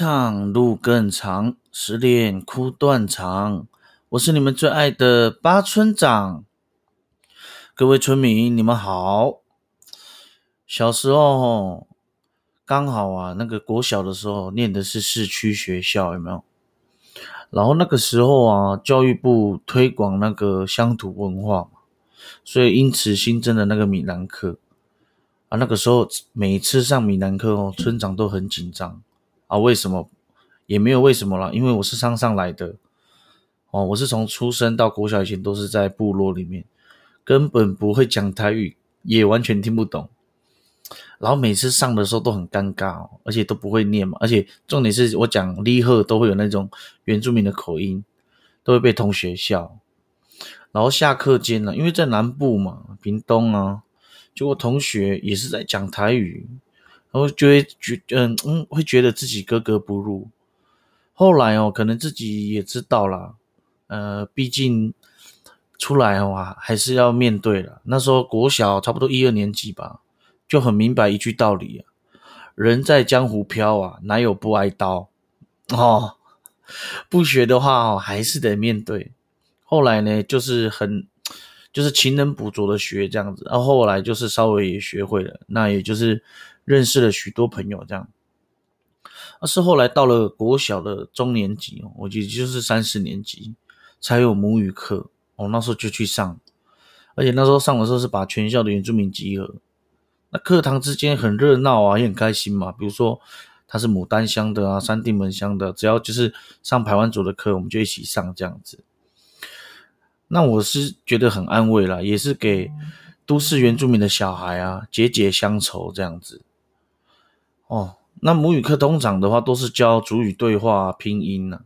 唱路更长，失恋哭断肠。我是你们最爱的八村长。各位村民，你们好。小时候刚好啊，那个国小的时候念的是市区学校，有没有？然后那个时候啊，教育部推广那个乡土文化嘛，所以因此新增的那个闽南课啊，那个时候每次上闽南课哦，村长都很紧张啊。为什么？也没有为什么啦，因为我是山上来的哦，我是从出生到国小以前都是在部落里面，根本不会讲台语，也完全听不懂。然后每次上的时候都很尴尬哦，而且都不会念嘛，而且重点是我讲立贺都会有那种原住民的口音，都会被同学笑。然后下课间呢，因为在南部嘛，屏东啊，结果同学也是在讲台语，然后就会觉嗯嗯，会觉得自己格格不入。后来哦，可能自己也知道啦，呃，毕竟出来哇，还是要面对了。那时候国小差不多一二年级吧。就很明白一句道理，人在江湖飘啊，哪有不挨刀哦？不学的话哦，还是得面对。后来呢，就是很就是勤能补拙的学这样子，然后后来就是稍微也学会了，那也就是认识了许多朋友这样。而是后来到了国小的中年级哦，我记得就是三四年级才有母语课哦，那时候就去上，而且那时候上的时候是把全校的原住民集合。那课堂之间很热闹啊，也很开心嘛。比如说他是牡丹乡的啊，三地门乡的，只要就是上排湾族的课，我们就一起上这样子。那我是觉得很安慰啦，也是给都市原住民的小孩啊解解乡愁这样子。哦，那母语课通常的话都是教主语对话拼音呢。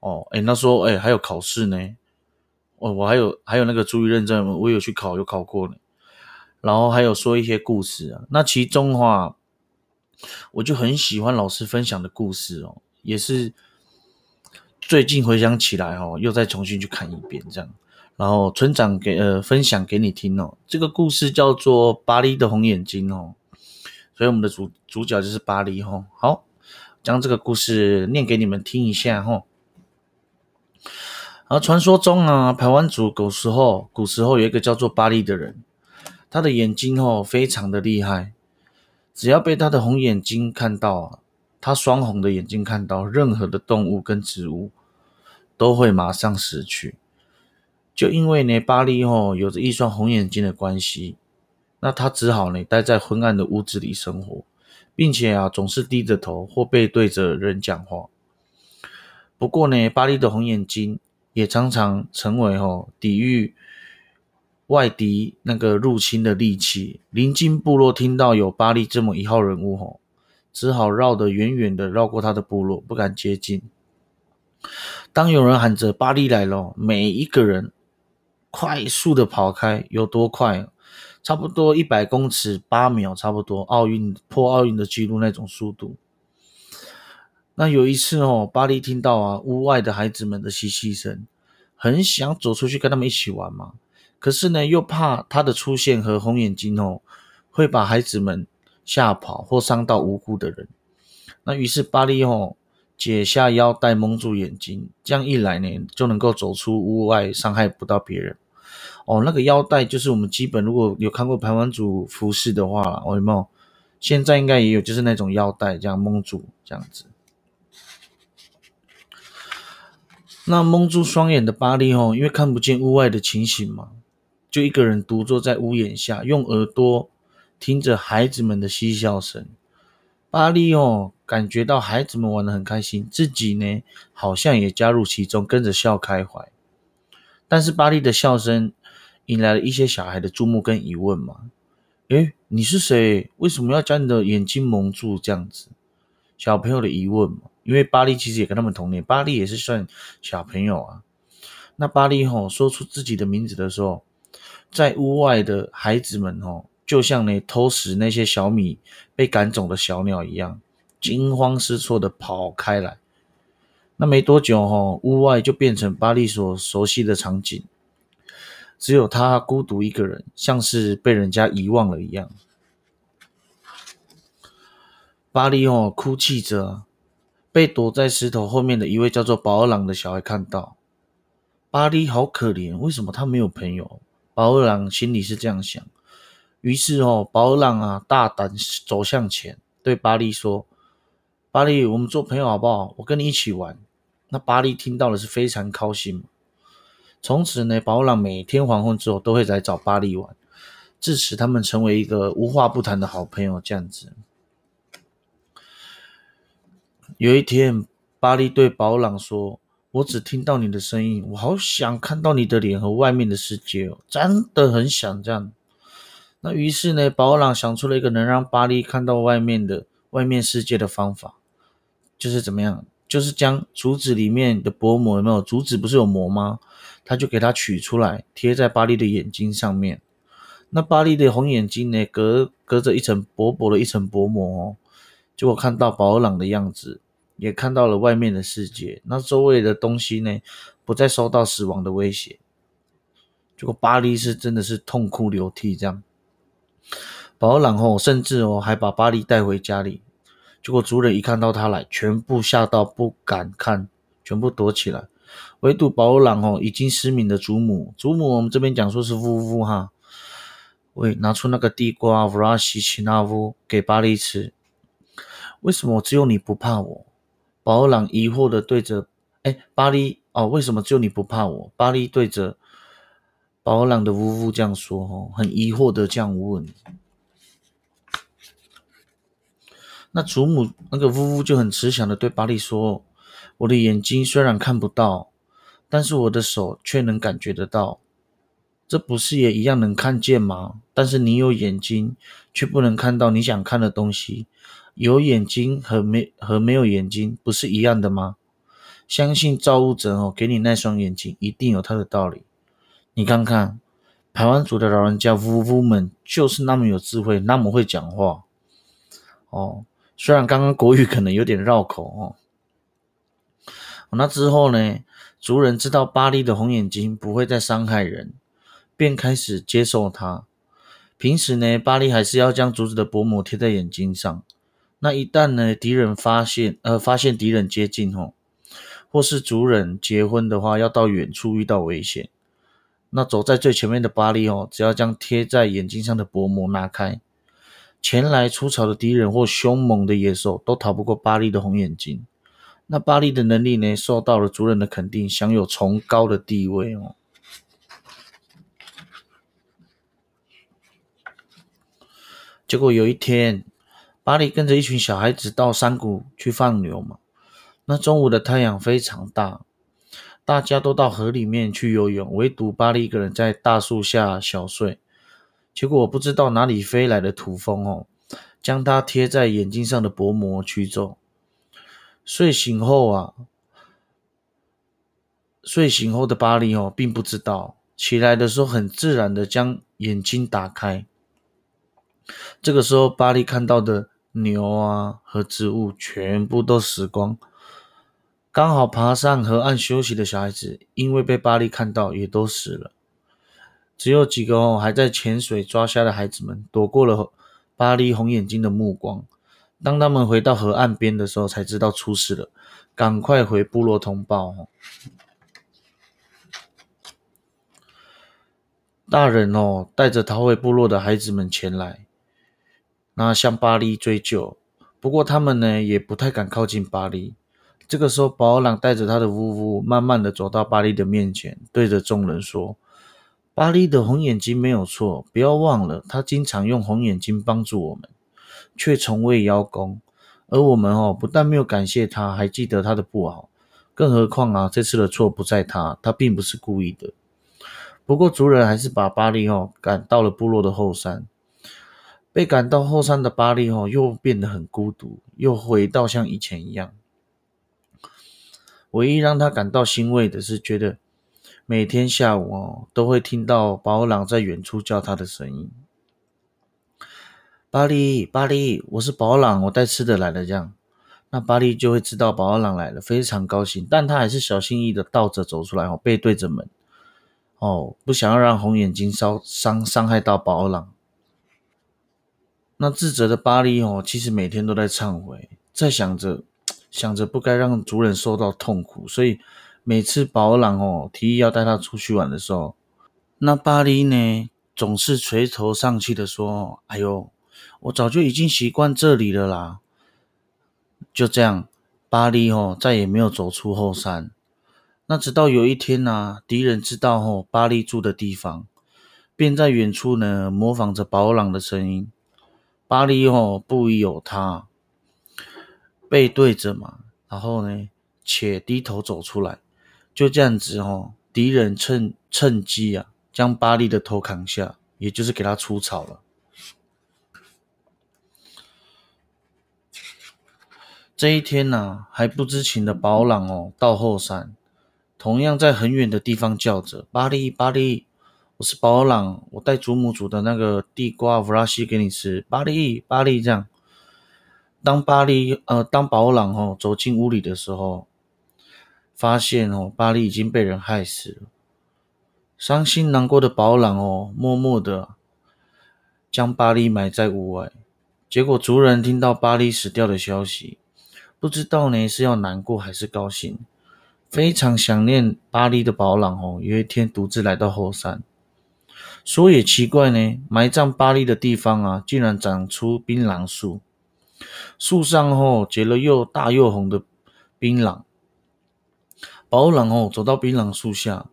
哦，哎，那说哎还有考试呢。哦，我还有还有那个主语认证，我有去考，有考过呢。然后还有说一些故事啊，那其中的话，我就很喜欢老师分享的故事哦，也是最近回想起来哦，又再重新去看一遍这样。然后村长给呃分享给你听哦，这个故事叫做《巴黎的红眼睛》哦，所以我们的主主角就是巴黎哈。好，将这个故事念给你们听一下哈。而传说中啊，台湾族古时候古时候有一个叫做巴黎的人。他的眼睛哦，非常的厉害，只要被他的红眼睛看到，他双红的眼睛看到任何的动物跟植物，都会马上死去。就因为呢，巴黎哦有着一双红眼睛的关系，那他只好呢待在昏暗的屋子里生活，并且啊总是低着头或背对着人讲话。不过呢，巴黎的红眼睛也常常成为哦抵御。外敌那个入侵的利器，临近部落听到有巴利这么一号人物吼，只好绕得远远的，绕过他的部落，不敢接近。当有人喊着巴利来了，每一个人快速的跑开，有多快？差不多一百公尺八秒，差不多奥运破奥运的记录那种速度。那有一次哦，巴黎听到啊屋外的孩子们的嬉戏声，很想走出去跟他们一起玩嘛。可是呢，又怕他的出现和红眼睛哦，会把孩子们吓跑或伤到无辜的人。那于是巴黎哦解下腰带蒙住眼睛，这样一来呢，就能够走出屋外，伤害不到别人。哦，那个腰带就是我们基本如果有看过排湾族服饰的话，有没有？现在应该也有，就是那种腰带这样蒙住这样子。那蒙住双眼的巴利哦，因为看不见屋外的情形嘛。就一个人独坐在屋檐下，用耳朵听着孩子们的嬉笑声。巴利哦，感觉到孩子们玩得很开心，自己呢好像也加入其中，跟着笑开怀。但是巴利的笑声引来了一些小孩的注目跟疑问嘛？诶，你是谁？为什么要将你的眼睛蒙住这样子？小朋友的疑问嘛，因为巴利其实也跟他们同年，巴利也是算小朋友啊。那巴利吼说出自己的名字的时候。在屋外的孩子们哦，就像呢偷食那些小米被赶走的小鸟一样，惊慌失措的跑开来。那没多久哈，屋外就变成巴利所熟悉的场景，只有他孤独一个人，像是被人家遗忘了一样。巴利哦，哭泣着，被躲在石头后面的一位叫做保尔朗的小孩看到，巴利好可怜，为什么他没有朋友？保尔朗心里是这样想。于是哦，保尔朗啊，大胆走向前，对巴利说：“巴利，我们做朋友好不好？我跟你一起玩。”那巴利听到了是非常高兴。从此呢，保朗每天黄昏之后都会来找巴利玩。自此，他们成为一个无话不谈的好朋友。这样子，有一天，巴利对保朗说：“我只听到你的声音，我好想看到你的脸和外面的世界哦，真的很想这样。”那于是呢，保朗想出了一个能让巴利看到外面的外面世界的方法，就是怎么样？就是将竹子里面的薄膜有没有？竹子不是有膜吗？他就给它取出来，贴在巴利的眼睛上面。那巴利的红眼睛呢，隔隔着一层薄薄的一层薄膜哦，结果看到保尔朗的样子，也看到了外面的世界。那周围的东西呢，不再受到死亡的威胁。结果巴利是真的是痛哭流涕这样。保尔朗哦，甚至哦还把巴利带回家里。结果族人一看到他来，全部吓到不敢看，全部躲起来。唯独保尔朗哦，已经失明的祖母，祖母我们这边讲说是呜呜哈。喂，拿出那个地瓜弗拉西奇纳乌给巴利吃。为什么只有你不怕我？保尔朗疑惑的对着，哎，巴利哦，为什么只有你不怕我？巴利对着保尔朗的呜呜这样说，哦，很疑惑的这样问。那祖母那个呜呜就很慈祥的对巴利说：“我的眼睛虽然看不到，但是我的手却能感觉得到。”这不是也一样能看见吗？但是你有眼睛，却不能看到你想看的东西。有眼睛和没和没有眼睛不是一样的吗？相信造物者哦，给你那双眼睛，一定有他的道理。你看看，台湾族的老人家呜呜们就是那么有智慧，那么会讲话哦。虽然刚刚国语可能有点绕口哦。那之后呢，族人知道巴黎的红眼睛不会再伤害人。便开始接受它。平时呢，巴利还是要将竹子的薄膜贴在眼睛上。那一旦呢，敌人发现，呃，发现敌人接近哦，或是族人结婚的话，要到远处遇到危险，那走在最前面的巴利哦，只要将贴在眼睛上的薄膜拿开，前来出草的敌人或凶猛的野兽都逃不过巴利的红眼睛。那巴利的能力呢，受到了族人的肯定，享有崇高的地位哦。结果有一天，巴利跟着一群小孩子到山谷去放牛嘛。那中午的太阳非常大，大家都到河里面去游泳，唯独巴利一个人在大树下小睡。结果我不知道哪里飞来的土蜂哦，将它贴在眼睛上的薄膜驱走。睡醒后啊，睡醒后的巴黎哦，并不知道，起来的时候很自然的将眼睛打开。这个时候，巴利看到的牛啊和植物全部都死光。刚好爬上河岸休息的小孩子，因为被巴利看到，也都死了。只有几个哦还在潜水抓虾的孩子们，躲过了巴利红眼睛的目光。当他们回到河岸边的时候，才知道出事了，赶快回部落通报。大人哦，带着逃回部落的孩子们前来。那向巴黎追究，不过他们呢也不太敢靠近巴黎。这个时候，保尔朗带着他的呜呜，慢慢的走到巴黎的面前，对着众人说：“巴黎的红眼睛没有错，不要忘了，他经常用红眼睛帮助我们，却从未邀功。而我们哦，不但没有感谢他，还记得他的不好。更何况啊，这次的错不在他，他并不是故意的。不过族人还是把巴黎哦赶到了部落的后山。”被赶到后山的巴利哦，又变得很孤独，又回到像以前一样。唯一让他感到欣慰的是，觉得每天下午哦，都会听到保尔朗在远处叫他的声音：“巴利，巴利，我是保尔朗，我带吃的来了。”这样，那巴利就会知道保尔朗来了，非常高兴。但他还是小心翼翼的倒着走出来哦，背对着门哦，不想要让红眼睛烧伤伤害到保尔朗。那自责的巴利哦，其实每天都在忏悔，在想着想着不该让主人受到痛苦，所以每次宝儿郎哦提议要带他出去玩的时候，那巴黎呢总是垂头丧气的说：“哎呦，我早就已经习惯这里了啦。”就这样，巴黎哦再也没有走出后山。那直到有一天呢，敌人知道哦巴黎住的地方，便在远处呢模仿着宝儿郎的声音。巴黎哦不疑有他。背对着嘛，然后呢，且低头走出来，就这样子哦。敌人趁趁机啊，将巴利的头砍下，也就是给他出草了。这一天呢，还不知情的保朗哦，到后山，同样在很远的地方叫着：“巴利，巴利，我是保朗，我带祖母煮的那个地瓜弗拉西给你吃。”巴利，巴利，这样。当巴利呃，当保朗哦走进屋里的时候，发现哦，巴利已经被人害死了。伤心难过的保朗哦，默默的将巴利埋在屋外。结果族人听到巴利死掉的消息，不知道呢是要难过还是高兴。非常想念巴利的保朗哦，有一天独自来到后山。说也奇怪呢，埋葬巴利的地方啊，竟然长出槟榔树。树上哦结了又大又红的槟榔。宝朗哦走到槟榔树下，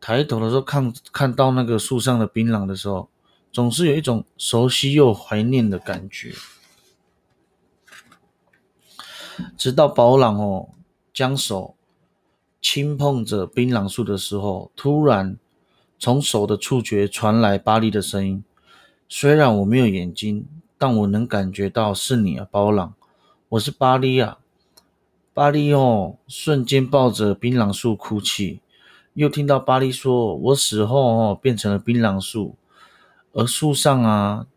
抬头的时候看看到那个树上的槟榔的时候，总是有一种熟悉又怀念的感觉。直到宝朗哦将手轻碰着槟榔树的时候，突然从手的触觉传来巴黎的声音：“虽然我没有眼睛。”但我能感觉到是你啊，包朗，我是巴利啊，巴利哦，瞬间抱着槟榔树哭泣，又听到巴利说：“我死后哦，变成了槟榔树，而树上啊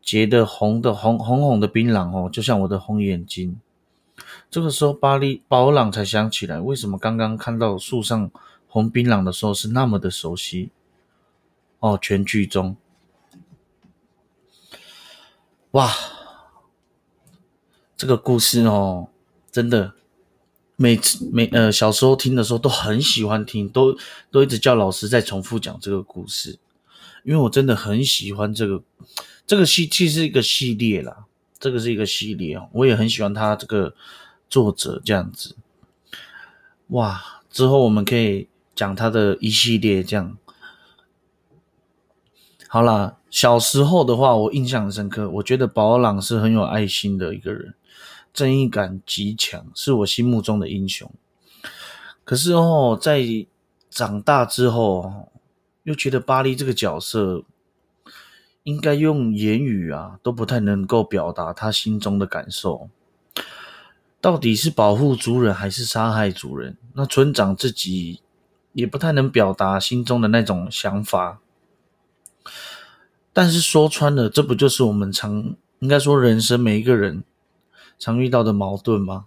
结的红的红红红的槟榔哦，就像我的红眼睛。”这个时候，巴利包朗才想起来，为什么刚刚看到树上红槟榔的时候是那么的熟悉哦，全剧中。哇，这个故事哦，真的，每次每呃小时候听的时候都很喜欢听，都都一直叫老师再重复讲这个故事，因为我真的很喜欢这个这个系，其实是一个系列啦，这个是一个系列哦，我也很喜欢他这个作者这样子。哇，之后我们可以讲他的一系列这样。好啦，小时候的话，我印象很深刻。我觉得宝朗是很有爱心的一个人，正义感极强，是我心目中的英雄。可是哦，在长大之后，又觉得巴黎这个角色，应该用言语啊都不太能够表达他心中的感受。到底是保护族人还是杀害族人？那村长自己也不太能表达心中的那种想法。但是说穿了，这不就是我们常应该说人生每一个人常遇到的矛盾吗？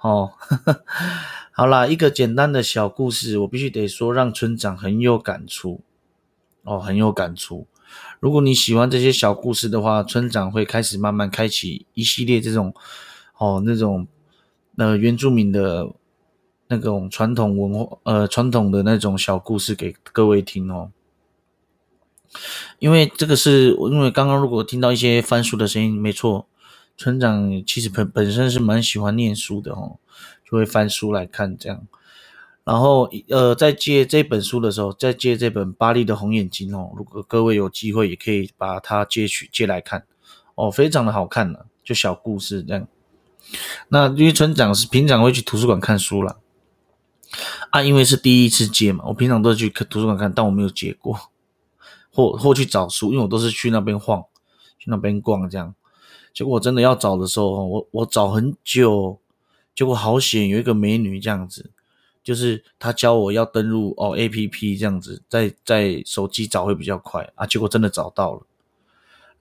哦，好啦，一个简单的小故事，我必须得说，让村长很有感触哦，很有感触。如果你喜欢这些小故事的话，村长会开始慢慢开启一系列这种哦那种呃原住民的那种传统文化呃传统的那种小故事给各位听哦。因为这个是，因为刚刚如果听到一些翻书的声音，没错，村长其实本本身是蛮喜欢念书的哦，就会翻书来看这样。然后呃，在借这本书的时候，在借这本《巴黎的红眼睛》哦，如果各位有机会，也可以把它借去借来看哦，非常的好看呢，就小故事这样。那因为村长是平常会去图书馆看书了啊，因为是第一次借嘛，我平常都去图书馆看，但我没有借过。或或去找书，因为我都是去那边晃，去那边逛这样。结果我真的要找的时候，我我找很久，结果好险有一个美女这样子，就是她教我要登录哦 A P P 这样子，在在手机找会比较快啊。结果真的找到了，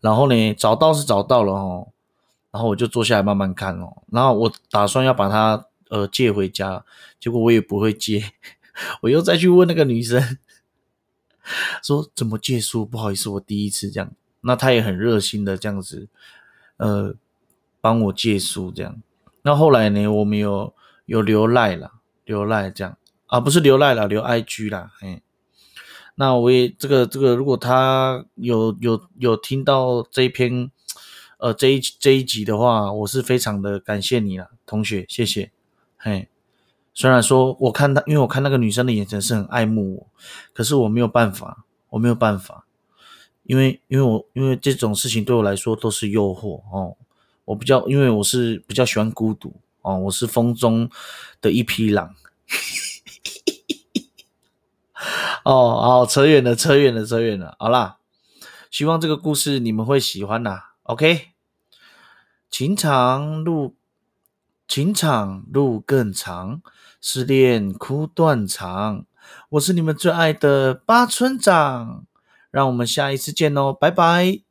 然后呢找到是找到了哦，然后我就坐下来慢慢看哦。然后我打算要把它呃借回家，结果我也不会借，我又再去问那个女生。说怎么借书？不好意思，我第一次这样。那他也很热心的这样子，呃，帮我借书这样。那后来呢，我们有有留赖了，留赖这样啊，不是留赖了，留 IG 啦，哎。那我也这个这个，如果他有有有听到这一篇，呃，这一这一集的话，我是非常的感谢你了，同学，谢谢。嘿，虽然说我看他，因为我看那个女生的眼神是很爱慕我，可是我没有办法，我没有办法，因为因为我因为这种事情对我来说都是诱惑哦。我比较，因为我是比较喜欢孤独哦，我是风中的一匹狼。哦，好，扯远了，扯远了，扯远了。好啦，希望这个故事你们会喜欢呐。OK，情长路，情长路更长，失恋哭断肠。我是你们最爱的八村长，让我们下一次见哦，拜拜。